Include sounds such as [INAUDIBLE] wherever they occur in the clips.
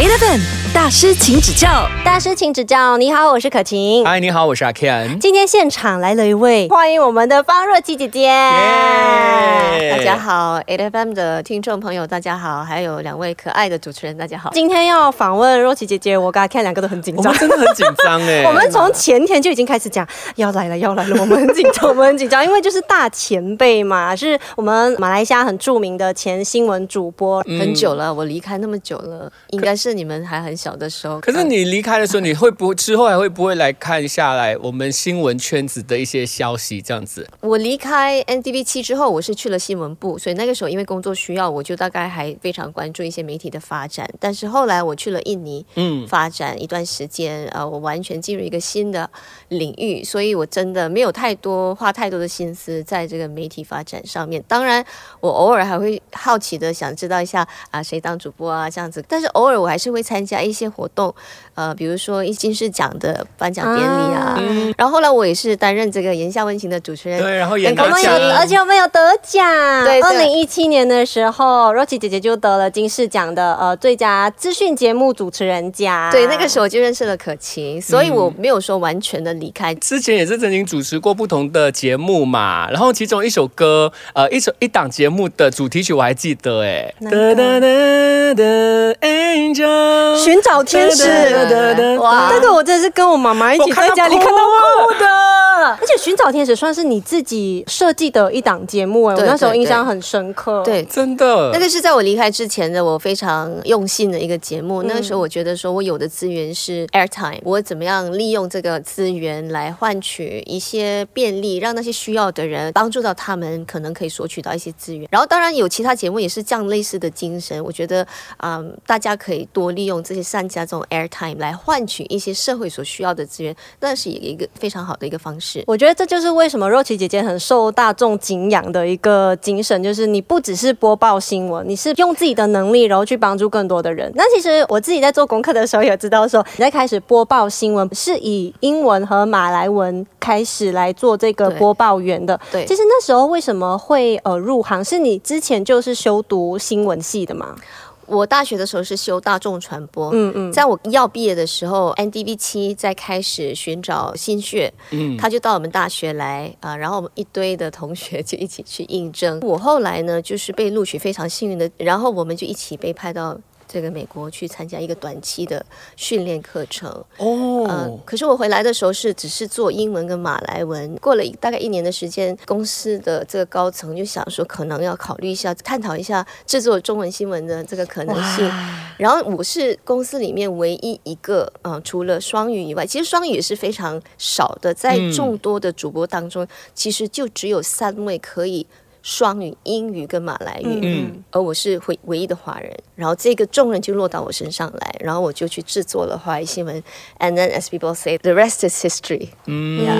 8 of them. 大师，请指教。大师，请指教。你好，我是可晴。嗨，你好，我是阿 Ken。今天现场来了一位，欢迎我们的方若琪姐姐。耶大家好，A F M 的听众朋友，大家好，还有两位可爱的主持人，大家好。今天要访问若琪姐姐，我跟阿 Ken 两个都很紧张我们。真的很紧张哎。[LAUGHS] 我们从前天就已经开始讲要来了，要来了，我们很紧张，我们很紧张，因为就是大前辈嘛，是我们马来西亚很著名的前新闻主播。嗯很久了，我离开那么久了，应该是你们还很小的时候。可是你离开的时候，你会不之后还会不会来看下来我们新闻圈子的一些消息这样子？我离开 NDB 七之后，我是去了新闻部，所以那个时候因为工作需要，我就大概还非常关注一些媒体的发展。但是后来我去了印尼，嗯，发展一段时间，呃，我完全进入一个新的领域，所以我真的没有太多花太多的心思在这个媒体发展上面。当然，我偶尔还会好奇的想知道一下啊，谁当主播啊这样子，但是偶尔我还是会参加一些活动，呃，比如说一金狮奖的颁奖典礼啊。嗯然后后来我也是担任这个言下温情的主持人，对，然后演得奖我们有，而且我们有得奖。对对二零一七年的时候，若琪姐姐就得了金视奖的呃最佳资讯节目主持人奖。对，那个时候我就认识了可晴，所以我没有说完全的离开。之前也是曾经主持过不同的节目嘛，然后其中一首歌，呃，一首一档节目的主题曲我还记得哎，哒哒哒 Angel，寻找天使。这个我真的是跟我妈妈一起在家里看到哭哭的。而且《寻找天使》算是你自己设计的一档节目哎，我对那时候印象很深刻。对，真的那个是在我离开之前的，我非常用心的一个节目。那个时候，我觉得说我有的资源是 airtime，我怎么样利用这个资源来换取一些便利，让那些需要的人帮助到他们，可能可以索取到一些资源。然后，当然有其他节目也是这样类似的精神。我觉得，嗯，大家可以多利用这些善家这种 airtime 来换取一些社会所需要的资源，那是一个非常好的一个方式。我觉得这就是为什么若琪姐姐很受大众敬仰的一个精神，就是你不只是播报新闻，你是用自己的能力，然后去帮助更多的人。那其实我自己在做功课的时候也知道说，你在开始播报新闻是以英文和马来文开始来做这个播报员的。对其实那时候为什么会呃入行？是你之前就是修读新闻系的吗？我大学的时候是修大众传播，嗯嗯，在我要毕业的时候，NDB 七在开始寻找新血，嗯他就到我们大学来啊、然后我们一堆的同学就一起去应征。我后来呢，就是被录取，非常幸运的，然后我们就一起被派到。这个美国去参加一个短期的训练课程，哦呃，可是我回来的时候是只是做英文跟马来文，过了一大概一年的时间，公司的这个高层就想说，可能要考虑一下，探讨一下制作中文新闻的这个可能性。然后我是公司里面唯一一个，呃，除了双语以外，其实双语也是非常少的，在嗯众多的主播当中，其实就只有三位可以。双语，英语跟马来语，嗯。而我是唯唯一的华人，然后这个重任就落到我身上来，然后我就去制作了华语新闻，and then as people say, the rest is history。嗯。呀，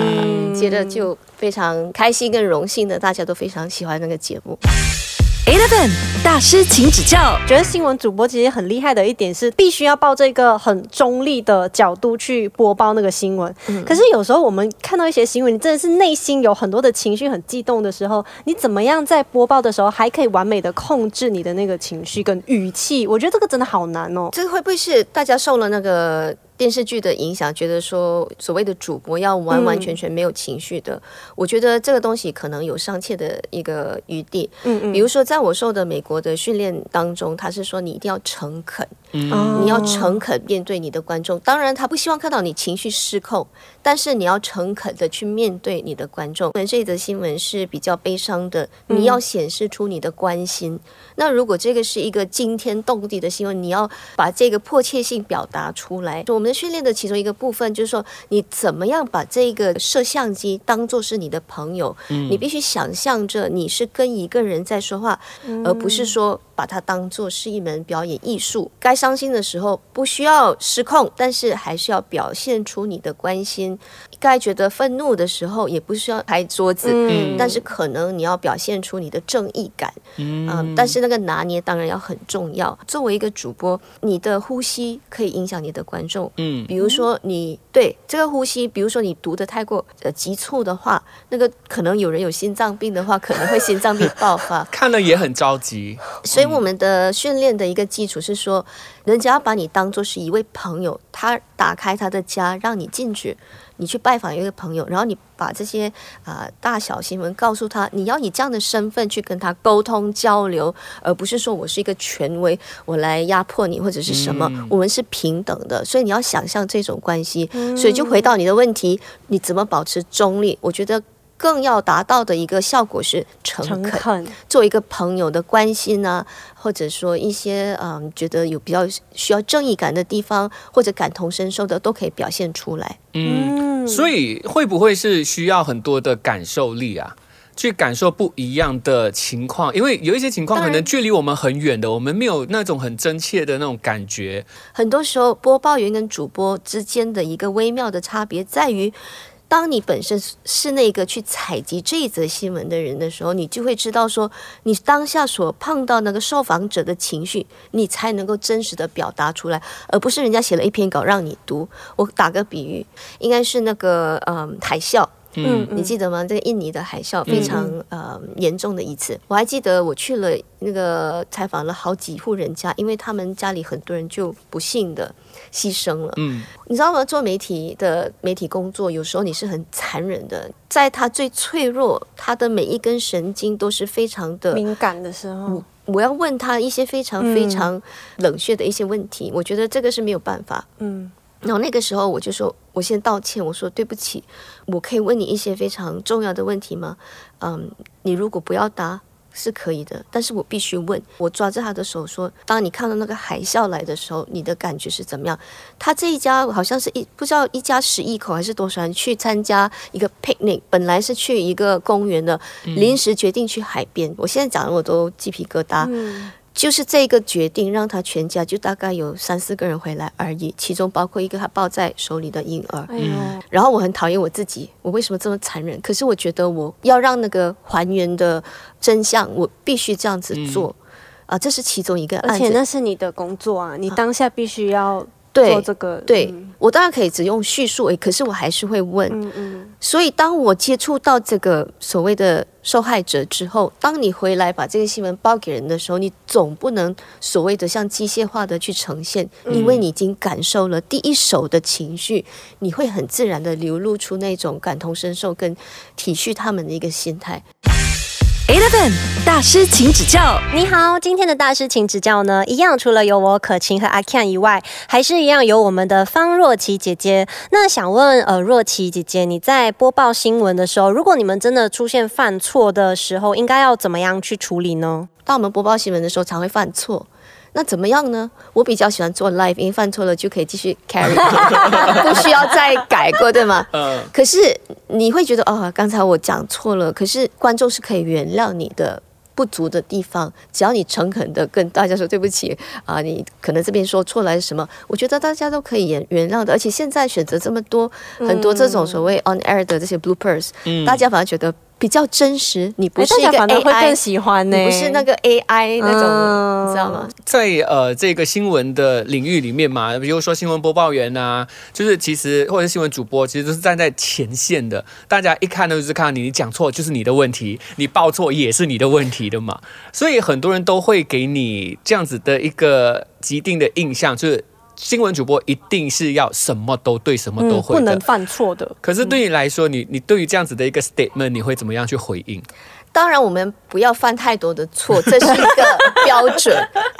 接着就非常开心跟荣幸的，大家都非常喜欢那个节目。Eleven 大师，请指教。觉得新闻主播其实很厉害的一点是，必须要抱这个很中立的角度去播报那个新闻。可是有时候我们看到一些新闻，你真的是内心有很多的情绪很激动的时候，你怎么样在播报的时候还可以完美的控制你的那个情绪跟语气？我觉得这个真的好难哦。这个会不会是大家受了那个电视剧的影响，觉得说所谓的主播要完完全全没有情绪的？我觉得这个东西可能有商榷的一个余地。嗯嗯比如说，在我受的美国的训练当中，他是说你一定要诚恳，哦你要诚恳面对你的观众。当然，他不希望看到你情绪失控，但是你要诚恳的去面对你的观众。这一则新闻是比较悲伤的，你要显示出你的关心。那如果这个是一个惊天动地的新闻，你要把这个迫切性表达出来。我们的训练的其中一个部分就是说，你怎么样把这个摄像机当做是你的朋友，你必须想象着你是跟一个人在说话，而不是说把它当做是一门表演艺术。该伤心的时候不需要失控，但是还是要表现出你的关心。该觉得愤怒的时候，也不需要拍桌子，嗯但是可能你要表现出你的正义感。嗯，但是那个拿捏当然要很重要。作为一个主播，你的呼吸可以影响你的观众。嗯比如说你对这个呼吸，比如说你读的太过呃急促的话，那个可能有人有心脏病的话，可能会心脏病爆发。[LAUGHS] 看了也很着急。所以我们的训练的一个基础是说，人家要把你当做是一位朋友，他打开他的家让你进去，你去拜访一个朋友，然后你把这些啊、大小新闻告诉他，你要以这样的身份去跟他沟通交流，而不是说我是一个权威，我来压迫你或者是什么，我们是平等的，所以你要想象这种关系。所以就回到你的问题，你怎么保持中立？我觉得。更要达到的一个效果是诚诚恳，恳，做一个朋友的关心啊，或者说一些嗯觉得有比较需要正义感的地方，或者感同身受的，都可以表现出来。嗯，所以会不会是需要很多的感受力啊？去感受不一样的情况，因为有一些情况可能距离我们很远的，我们没有那种很真切的那种感觉。很多时候，播报员跟主播之间的一个微妙的差别在于。当你本身是那个去采集这一则新闻的人的时候，你就会知道说，你当下所碰到那个受访者的情绪，你才能够真实的表达出来，而不是人家写了一篇稿让你读。我打个比喻，应该是那个嗯海啸，嗯你记得吗？这个印尼的海啸非常、呃严重的一次，我还记得我去了那个采访了好几户人家，因为他们家里很多人就不幸的牺牲了。嗯，你知道吗？做媒体的媒体工作，有时候你是很残忍的，在他最脆弱，他的每一根神经都是非常的敏感的时候，我要问他一些非常非常冷血的一些问题，我觉得这个是没有办法。嗯，然后那个时候我就说，我先道歉，我说对不起，我可以问你一些非常重要的问题吗？嗯，你如果不要答是可以的，但是我必须问。我抓着他的手说，当你看到那个海啸来的时候，你的感觉是怎么样？他这一家好像是一不知道一家十一口还是多少人去参加一个 picnic，本来是去一个公园的，临时决定去海边。我现在讲的我都鸡皮疙瘩。就是这个决定让他全家就大概有三四个人回来而已，其中包括一个他抱在手里的婴儿。哎，然后我很讨厌我自己，我为什么这么残忍？可是我觉得我要让那个还原的真相，我必须这样子做。啊，这是其中一个而案子。且那是你的工作啊，你当下必须要对做这个，对、嗯我当然可以只用叙述，诶，可是我还是会问。嗯嗯，所以，当我接触到这个所谓的受害者之后，当你回来把这个新闻报给人的时候，你总不能所谓的像机械化的去呈现，因为你已经感受了第一手的情绪，你会很自然的流露出那种感同身受跟体恤他们的一个心态。Eleven 大师，请指教。你好，今天的大师请指教呢，一样除了有我可晴和阿 Ken 以外，还是一样有我们的方若琪姐姐。那想问呃，若琪姐姐，你在播报新闻的时候，如果你们真的出现犯错的时候，应该要怎么样去处理呢？当我们播报新闻的时候，常会犯错。那怎么样呢？我比较喜欢做 live，因为犯错了就可以继续 carry，[LAUGHS] 不需要再改过，对吗？嗯可是你会觉得，哦，刚才我讲错了，可是观众是可以原谅你的。不足的地方，只要你诚恳的跟大家说对不起啊，你可能这边说错了还是什么，我觉得大家都可以原原谅的。而且现在选择这么多，很多这种所谓 on air 的这些 bloopers，、嗯大家反而觉得比较真实。你不哎是一个大家反而会更喜欢呢、你不是那个 AI 那种，嗯你知道吗？在呃这个新闻的领域里面嘛，比如说新闻播报员啊，就是其实或者是新闻主播，其实都是站在前线的。大家一看到就是看到你，你讲错就是你的问题，你报错也是你的问题的嘛。所以很多人都会给你这样子的一个既定的印象，就是新闻主播一定是要什么都对，什么都嗯，会的。不能犯错的。可是对你来说，你你对于这样子的一个 statement，你会怎么样去回应？当然，我们不要犯太多的错，[LAUGHS] 这是一个标准。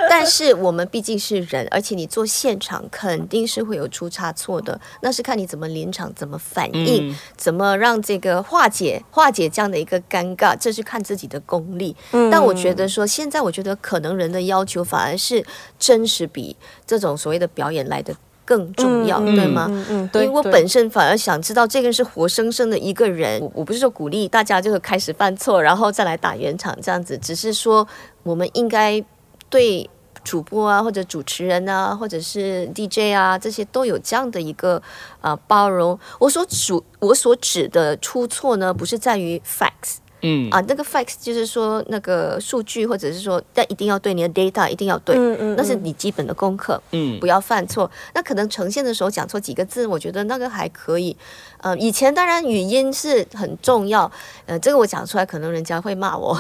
但是我们毕竟是人，而且你做现场肯定是会有出差错的，那是看你怎么临场、怎么反应、嗯怎么让这个化解化解这样的一个尴尬，这是看自己的功力。但我觉得说，现在我觉得可能人的要求反而是真实比这种所谓的表演来的更重要，嗯对吗？嗯嗯，因对，为我本身反而想知道这个人是活生生的一个人，我我不是说鼓励大家就开始犯错，然后再来打圆场这样子，只是说我们应该对主播啊，或者主持人啊，或者是 DJ 啊，这些都有这样的一个啊、呃包容。我所指我所指的出错呢，不是在于 facts。嗯啊，那个 facts 就是说那个数据，或者是说，但一定要对你的 data 一定要对，嗯嗯那是你基本的功课，嗯不要犯错。那可能呈现的时候讲错几个字，我觉得那个还可以。呃，以前当然语音是很重要，呃，这个我讲出来可能人家会骂我。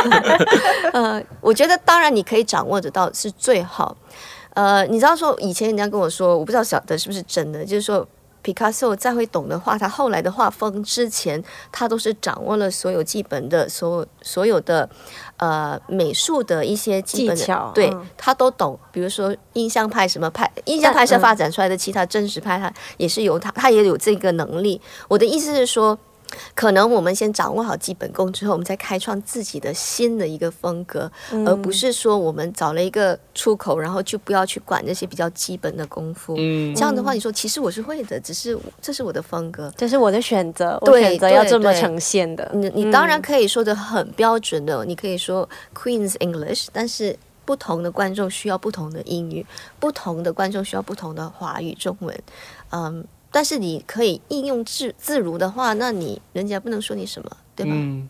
[LAUGHS] 呃，我觉得当然你可以掌握得到是最好。呃，你知道说以前人家跟我说，我不知道晓得是不是真的，就是说。皮卡丘再会懂的画，他后来的画风之前，他都是掌握了所有基本的、所有所有的呃美术的一些基本的技巧对、嗯他都懂。比如说印象派什么派，印象派是嗯发展出来的，其他真实派他也是有他，他也有这个能力。我的意思是说。可能我们先掌握好基本功之后，我们再开创自己的新的一个风格，嗯而不是说我们找了一个出口，然后就不要去管这些比较基本的功夫。嗯这样的话，你说其实我是会的，只是这是我的风格。这是我的选择，我对选择要这么呈现的。你你当然可以说的很标准的，你可以说 Queen's English，但是不同的观众需要不同的英语，不同的观众需要不同的华语中文，嗯，但是你可以应用自自如的话，那你人家不能说你什么，对吧？嗯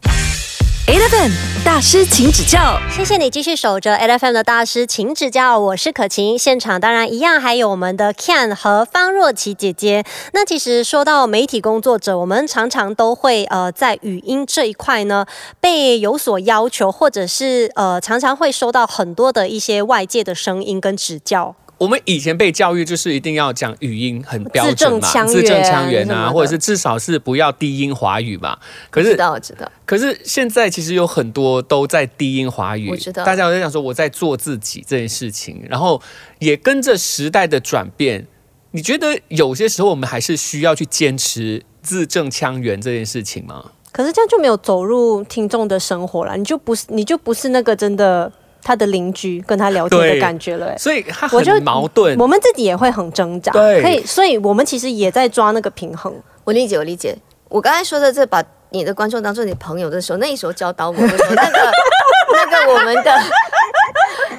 ，Eleven 大师，请指教。谢谢你继续守着 L F M 的大师，请指教。我是可晴，现场当然一样，还有我们的 Ken 和方若琪姐姐。那其实说到媒体工作者，我们常常都会呃在语音这一块呢被有所要求，或者是呃常常会收到很多的一些外界的声音跟指教。我们以前被教育就是一定要讲语音很标字准嘛，字正腔圆啊，或者是至少是不要低音华语嘛。可是道，知道。可是现在其实有很多都在低音华语，我知道大家都在讲说我在做自己这件事情，然后也跟着时代的转变。你觉得有些时候我们还是需要去坚持字正腔圆这件事情吗？可是这样就没有走入听众的生活了，你就不是你就不是那个真的他的邻居跟他聊天的感觉了、欸。所以它我就很矛盾。我们自己也会很挣扎，对可以，所以我们其实也在抓那个平衡。我理解，我理解。我刚才说的这把你的观众当做你朋友的时候，那时候教导我的时候，那个 [LAUGHS] 那个我们的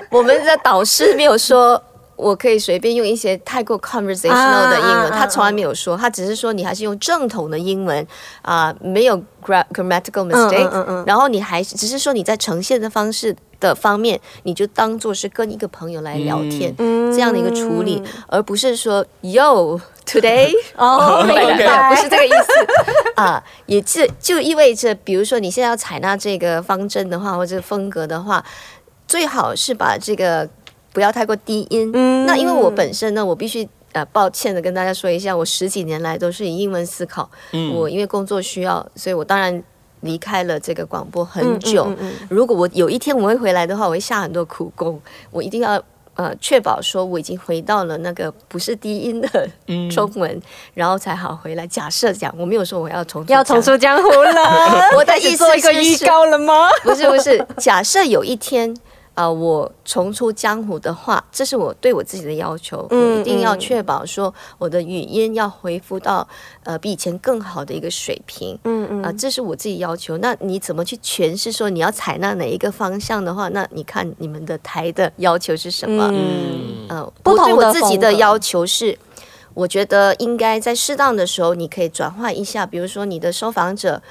我们的导师没有说。我可以随便用一些太过 conversational 的英文，他从来没有说，他只是说你还是用正统的英文啊、没有 gra- grammatical mistake，、嗯嗯然后你还是只是说你在呈现的方式的方面，你就当做是跟一个朋友来聊天、这样的一个处理，而不是说 Yo today [LAUGHS] 哦，不是这个意思 [LAUGHS] 啊，也就就意味着，比如说你现在要采纳这个方针的话，或者风格的话，最好是把这个不要太过低音。嗯那因为我本身呢，我必须。呃，抱歉的跟大家说一下，我十几年来都是以英文思考。嗯我因为工作需要，所以我当然离开了这个广播很久。嗯嗯嗯如果我有一天我会回来的话，我会下很多苦功，我一定要呃确保说我已经回到了那个不是低音的嗯中文，然后才好回来。假设讲，我没有说我要重要重出江湖了。[LAUGHS] 我的意思做一个是预告了吗？不是不是，假设有一天。啊、我重出江湖的话，这是我对我自己的要求，嗯我一定要嗯确保说我的语音要恢复到呃比以前更好的一个水平。嗯嗯啊、这是我自己要求。那你怎么去诠释说你要采纳哪一个方向的话，那你看你们的台的要求是什么？嗯呃，不同我对我自己的要求是，我觉得应该在适当的时候，你可以转换一下，比如说你的受访者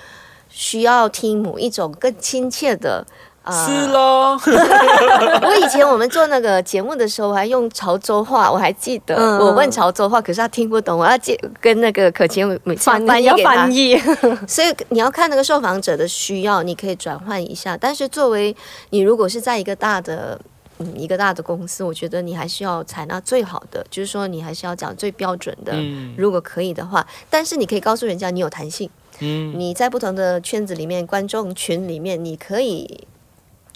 需要听某一种更亲切的。啊、是喽，[LAUGHS] 我以前我们做那个节目的时候，我还用潮州话，我还记得。嗯我问潮州话，可是他听不懂，我要接跟那个可晴每次要翻译给翻。译，[LAUGHS] 所以你要看那个受访者的需要，你可以转换一下。但是作为你如果是在一个大的嗯一个大的公司，我觉得你还是要采纳最好的，就是说你还是要讲最标准的，嗯如果可以的话。但是你可以告诉人家你有弹性，嗯你在不同的圈子里面、观众群里面，你可以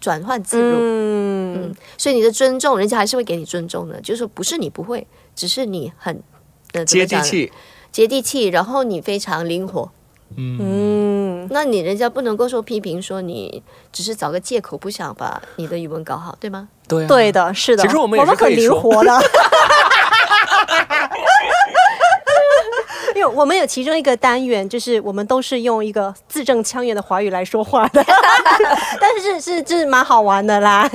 转换自如。嗯嗯，所以你的尊重，人家还是会给你尊重的。就是说，不是你不会，只是你很接地气，接地气，然后你非常灵活。嗯，嗯，那你人家不能够说批评说你只是找个借口不想把你的语文搞好，对吗？对啊，对的，是的。其实我们也是们很灵活的。因为我们有其中一个单元，就是我们都是用一个字正腔圆的华语来说话的，[LAUGHS] 但是是是蛮好玩的啦。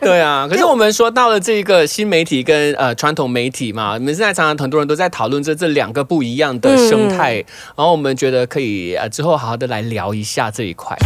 对啊，可是我们说到了这个新媒体跟呃传统媒体嘛，我们现在常常很多人都在讨论这这两个不一样的生态，然后我们觉得可以呃之后好好的来聊一下这一块。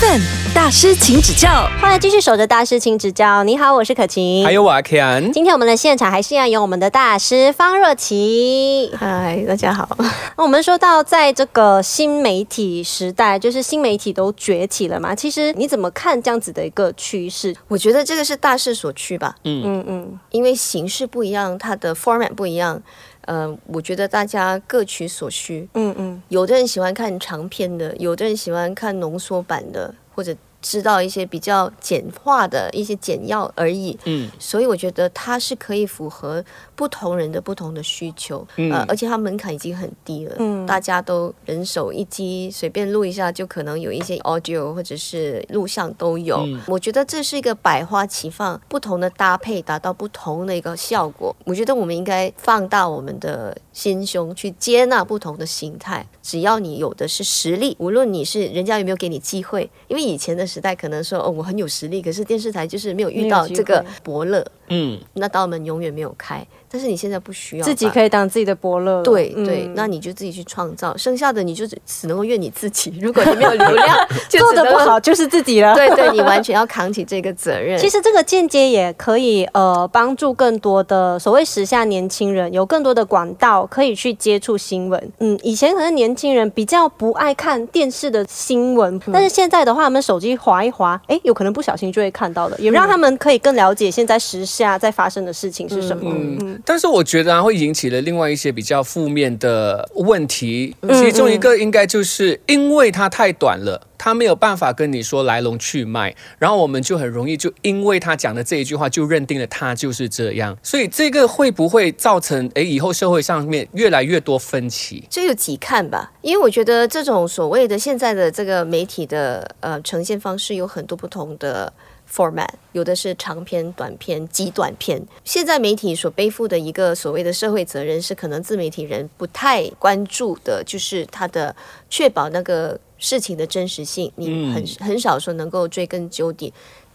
Eleven 大师，请指教。欢迎继续守着大师，请指教。你好，我是可晴，还有我阿 Ken，今天我们的现场还是要有我们的大师方若琪。嗨，大家好。那 [LAUGHS] 我们说到在这个新媒体时代，就是新媒体都崛起了嘛，其实你怎么看这样子的一个趋势？我觉得这个是大势所趋吧，嗯嗯嗯因为形式不一样，它的 format 不一样。呃，我觉得大家各取所需。嗯嗯有的人喜欢看长篇的，有的人喜欢看浓缩版的，或者知道一些比较简化的一些简要而已。嗯所以我觉得它是可以符合不同人的不同的需求，嗯呃，而且它门槛已经很低了，嗯大家都人手一机，随便录一下就可能有一些 audio 或者是录像都有。嗯我觉得这是一个百花齐放，不同的搭配达到不同的一个效果。我觉得我们应该放大我们的心胸去接纳不同的形态，只要你有的是实力，无论你是人家有没有给你机会，因为以前的时代可能说哦我很有实力，可是电视台就是没有遇到这个伯乐，嗯那道门永远没有开。但是你现在不需要自己。可以当自己的伯乐。对嗯对，那你就自己去创造，剩下的你就只只能够怨你自己。如果你没有流量，[LAUGHS] 就做的不好，就是自己了。对 [LAUGHS] 对，你完全要扛起这个责任。其实这个间接也可以呃帮助更多的所谓时下年轻人有更多的管道可以去接触新闻。嗯，以前可能年轻人比较不爱看电视的新闻，嗯但是现在的话，他们手机划一划，哎，有可能不小心就会看到了，也让他们可以更了解现在时下在发生的事情是什么。嗯，但是我觉得啊，会引起了另外一些比较负面的问题，嗯其中一个应该就是因为它太短了。他没有办法跟你说来龙去脉，然后我们就很容易就因为他讲的这一句话就认定了他就是这样，所以这个会不会造成诶以后社会上面越来越多分歧？这有几看吧，因为我觉得这种所谓的现在的这个媒体的呃呈现方式有很多不同的 format，有的是长篇、短篇、极短篇。现在媒体所背负的一个所谓的社会责任，是可能自媒体人不太关注的，就是他的确保那个事情的真实性，你很、很少说能够追根究底。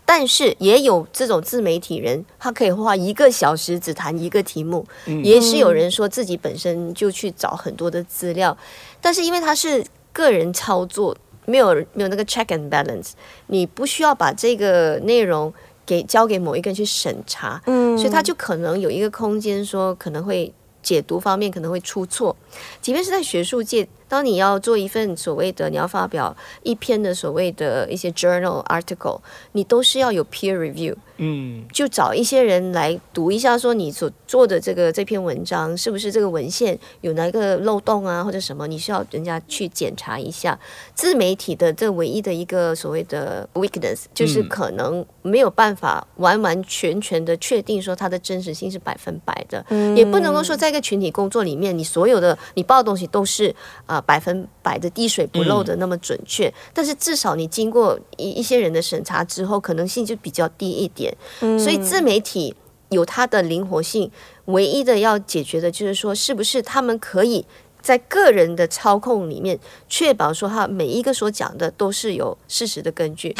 但是也有这种自媒体人，他可以花一个小时只谈一个题目，也是有人说自己本身就去找很多的资料，但是因为他是个人操作，没有没有那个 check and balance，你不需要把这个内容给交给某一个人去审查，嗯。所以他就可能有一个空间说可能会解读方面可能会出错，即便是在学术界，当你要做一份所谓的你要发表一篇的所谓的一些 journal article，你都是要有 peer review。嗯就找一些人来读一下，说你所做的这个这篇文章是不是这个文献有哪个漏洞啊，或者什么，你需要人家去检查一下。自媒体的这唯一的一个所谓的 weakness，就是可能没有办法完完全全的确定说它的真实性是百分百的，也不能够说在一个群体工作里面，你所有的你报的东西都是啊、百分百的滴水不漏的那么准确，但是至少你经过一一些人的审查之后，可能性就比较低一点。所以自媒体有它的灵活性，唯一的要解决的就是说，是不是他们可以在个人的操控里面，确保说他每一个所讲的都是有事实的根据。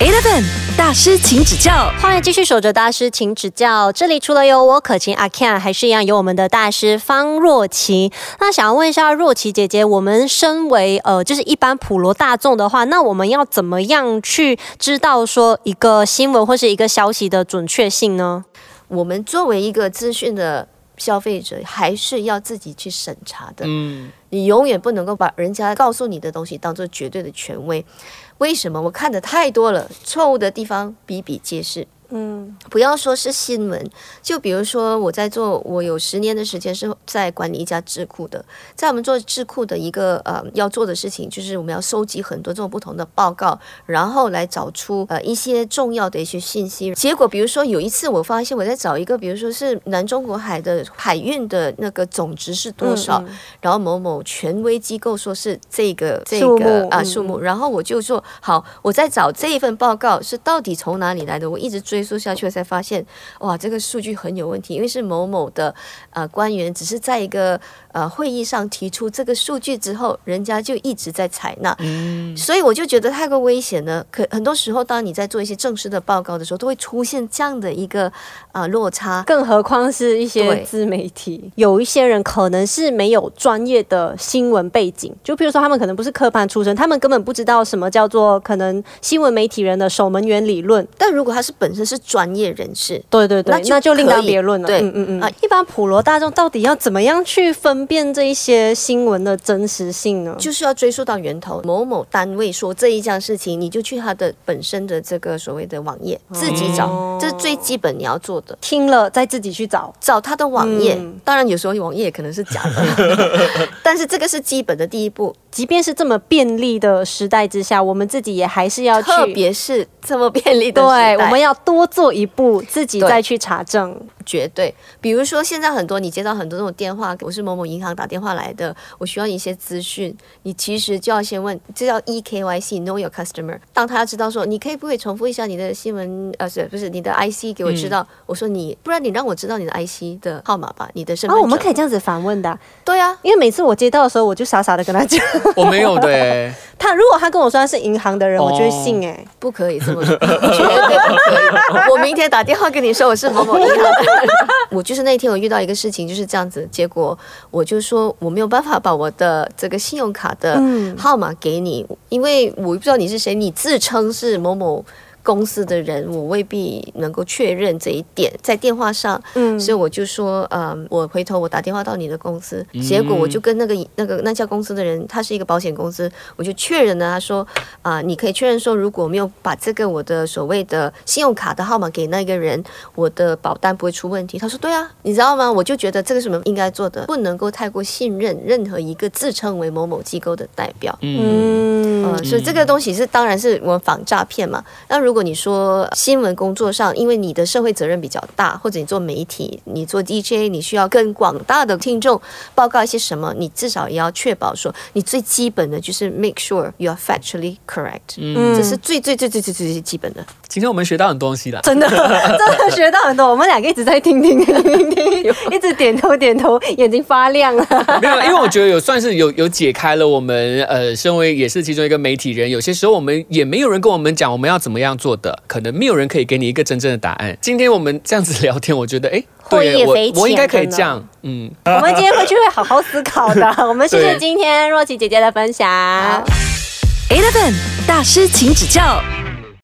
Eleven 大师，请指教。欢迎继续守着大师，请指教。这里除了有我可晴阿 Ken，还是一样有我们的大师方若琪。那想要问一下若琪姐姐，我们身为呃，就是一般普罗大众的话，那我们要怎么样去知道说一个新闻或是一个消息的准确性呢？我们作为一个资讯的消费者，还是要自己去审查的。嗯你永远不能够把人家告诉你的东西当做绝对的权威。为什么？我看的太多了，错误的地方比比皆是。嗯不要说是新闻，就比如说我在做，我有十年的时间是在管理一家智库的，在我们做智库的一个呃要做的事情，就是我们要收集很多这种不同的报告，然后来找出呃一些重要的一些信息。结果比如说有一次我发现我在找一个，比如说是南中国海的海运的那个总值是多少，嗯然后某某权威机构说是这个这个啊嗯数目，然后我就说好，我在找这一份报告是到底从哪里来的，我一直追溯下去，我才发现，哇，这个数据很有问题，因为是某某的呃官员只是在一个呃会议上提出这个数据之后，人家就一直在采纳，所以我就觉得太过危险了。可很多时候，当你在做一些正式的报告的时候，都会出现这样的一个啊、落差。更何况是一些自媒体，有一些人可能是没有专业的新闻背景，就比如说他们可能不是科班出身，他们根本不知道什么叫做可能新闻媒体人的守门员理论。但如果他是本身是专业人士，对对对，那就那就另当别论了。对嗯嗯嗯。啊一般普罗大众到底要怎么样去分辨这一些新闻的真实性呢？就是要追溯到源头。某某单位说这一件事情，你就去他的本身的这个所谓的网页自己找，哦这是最基本你要做的。听了再自己去找。找他的网页，嗯当然有时候网页可能是假的，[LAUGHS] 但是这个是基本的第一步。即便是这么便利的时代之下，我们自己也还是要去，特别是这么便利的时代，对，我们要多做一步，自己再去查证。绝对。比如说，现在很多你接到很多这种电话，我是某某银行打电话来的，我需要一些资讯，你其实就要先问，这叫 E EKYC，Know Your Customer。当他知道说，你可以不可以重复一下你的新闻，呃，是不是你的 IC 给我知道？我说你，不然你让我知道你的 IC 的号码吧，你的身份哦，证。我们可以这样子反问的啊、对啊，因为每次我接到的时候，我就傻傻的跟他讲，[LAUGHS] 我没有的欸，[LAUGHS] 他如果他跟我说他是银行的人，哦我就会信哎、不可以这么说，绝 [LAUGHS] 对不可以。我明天打电话跟你说我是某某银行的人。我就是那天我遇到一个事情就是这样子，结果我就说我没有办法把我的这个信用卡的嗯号码给你，因为我不知道你是谁，你自称是某某。公司的人，我未必能够确认这一点，在电话上，嗯所以我就说，呃，我回头我打电话到你的公司，结果我就跟那个那个那家公司的人，他是一个保险公司，我就确认了，他说，啊、你可以确认说，如果没有把这个我的所谓的信用卡的号码给那个人，我的保单不会出问题。他说，对啊，你知道吗？我就觉得这个是我们应该做的，不能够太过信任任何一个自称为某某机构的代表。嗯，嗯，呃，所以这个东西是当然是我们防诈骗嘛。那如果你说新闻工作上，因为你的社会责任比较大，或者你做媒体，你做 DJ，你需要跟广大的听众报告一些什么，你至少也要确保说，你最基本的就是 make sure you are factually correct，、嗯这是最最最最最最最基本的。今天我们学到很多东西了。真的 [LAUGHS] 真的学到很多，我们两个一直在听听听听听，一直点头点头，眼睛发亮了。[LAUGHS] 没有，因为我觉得有算是有有解开了我们呃，身为也是其中一个媒体人，有些时候我们也没有人跟我们讲我们要怎么样做的，可能没有人可以给你一个真正的答案。今天我们这样子聊天，我觉得哎，获益对匪浅我我应该可以这样，嗯，我们今天回去会好好思考的。[LAUGHS] 我们谢谢今天若琪姐姐的分享。Eleven 大师，请指教